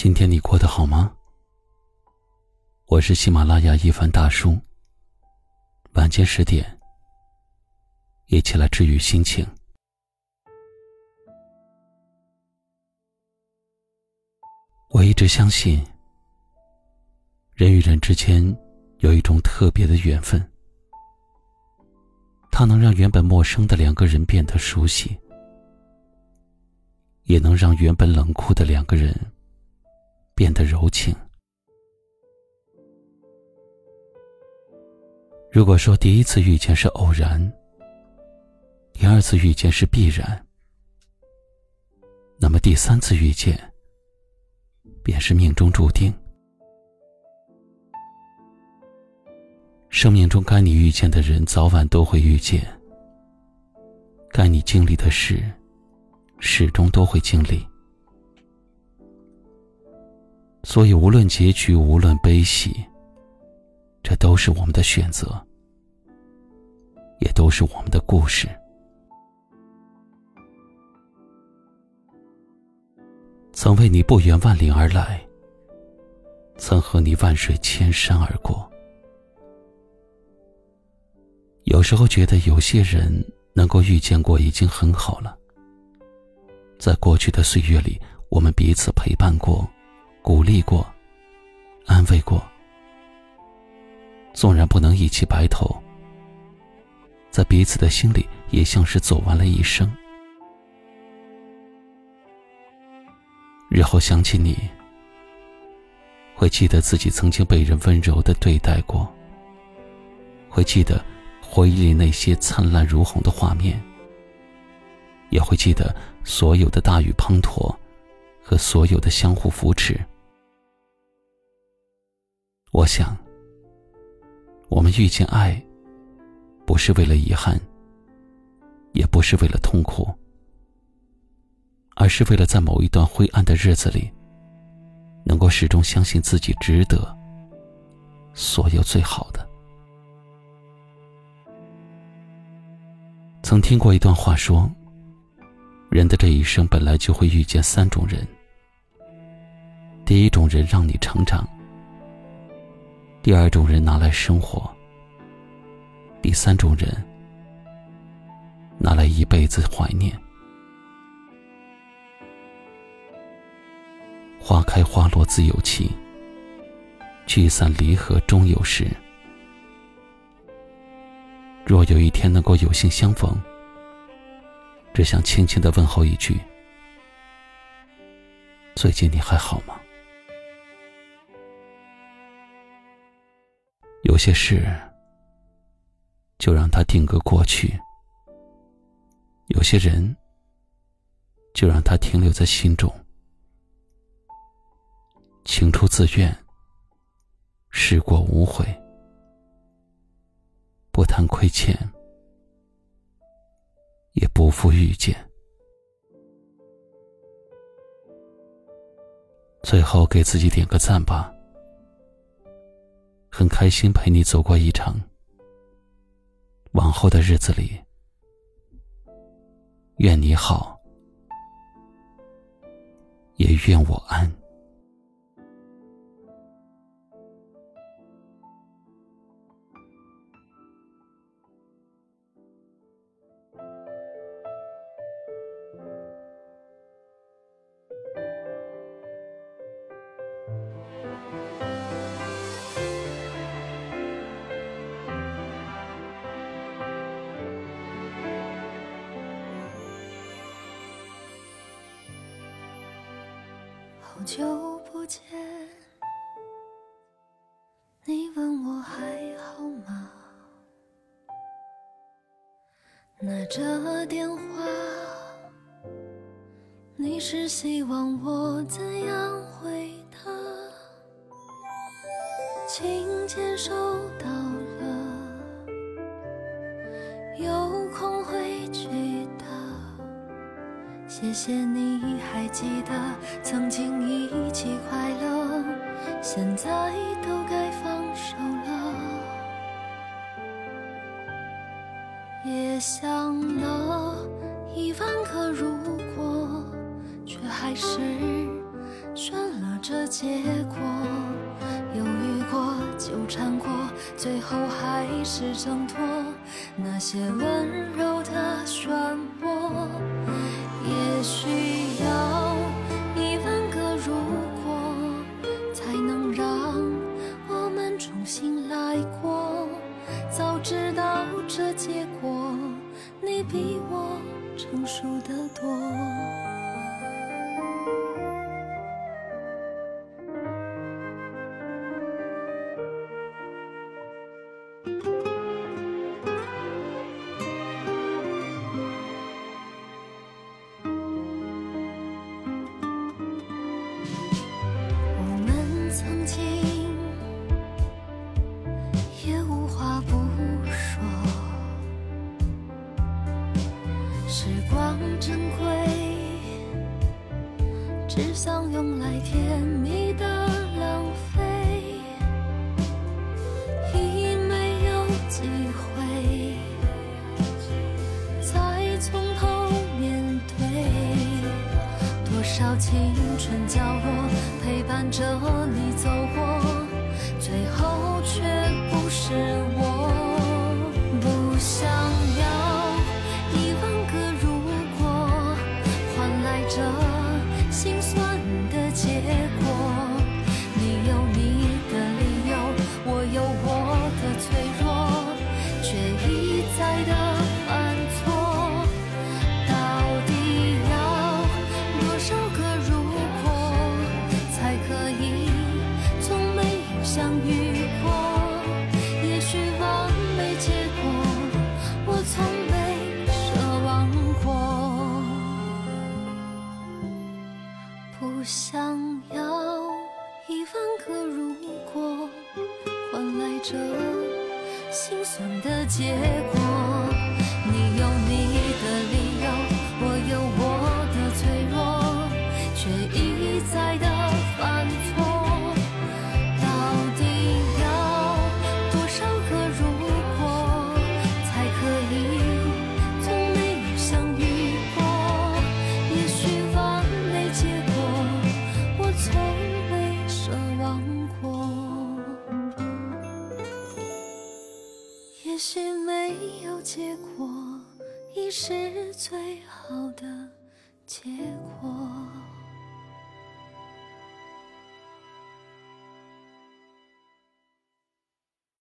今天你过得好吗？我是喜马拉雅一凡大叔。晚间十点，一起来治愈心情。我一直相信，人与人之间有一种特别的缘分，它能让原本陌生的两个人变得熟悉，也能让原本冷酷的两个人。变得柔情。如果说第一次遇见是偶然，第二次遇见是必然，那么第三次遇见便是命中注定。生命中该你遇见的人，早晚都会遇见；该你经历的事，始终都会经历。所以，无论结局，无论悲喜，这都是我们的选择，也都是我们的故事。曾为你不远万里而来，曾和你万水千山而过。有时候觉得，有些人能够遇见过已经很好了。在过去的岁月里，我们彼此陪伴过。鼓励过，安慰过，纵然不能一起白头，在彼此的心里也像是走完了一生。日后想起你，会记得自己曾经被人温柔的对待过，会记得回忆里那些灿烂如虹的画面，也会记得所有的大雨滂沱和所有的相互扶持。我想，我们遇见爱，不是为了遗憾，也不是为了痛苦，而是为了在某一段灰暗的日子里，能够始终相信自己值得所有最好的。曾听过一段话说，人的这一生本来就会遇见三种人，第一种人让你成长。第二种人拿来生活，第三种人拿来一辈子怀念。花开花落自有情，聚散离合终有时。若有一天能够有幸相逢，只想轻轻的问候一句：“最近你还好吗？”有些事，就让它定格过去；有些人，就让它停留在心中。情出自愿，事过无悔，不谈亏欠，也不负遇见。最后，给自己点个赞吧。很开心陪你走过一程，往后的日子里，愿你好，也愿我安。好久不见，你问我还好吗？拿着电话，你是希望我怎样回答？请接收谢谢你还记得曾经一起快乐，现在都该放手了。也想了一万个如果，却还是选了。这结果，犹豫过，纠缠过，最后还是挣脱。那些温柔的漩涡，也需要一万个如果，才能让我们重新来过。早知道这结果，你比我成熟得多。时光珍贵只想用来甜蜜的浪费，已没有机会再从头面对。多少青春角落陪伴着你走心酸的结果，你有你的理由，我有我的脆弱，却一再的犯错。到底要多少也许没有结果，已是最好的结果。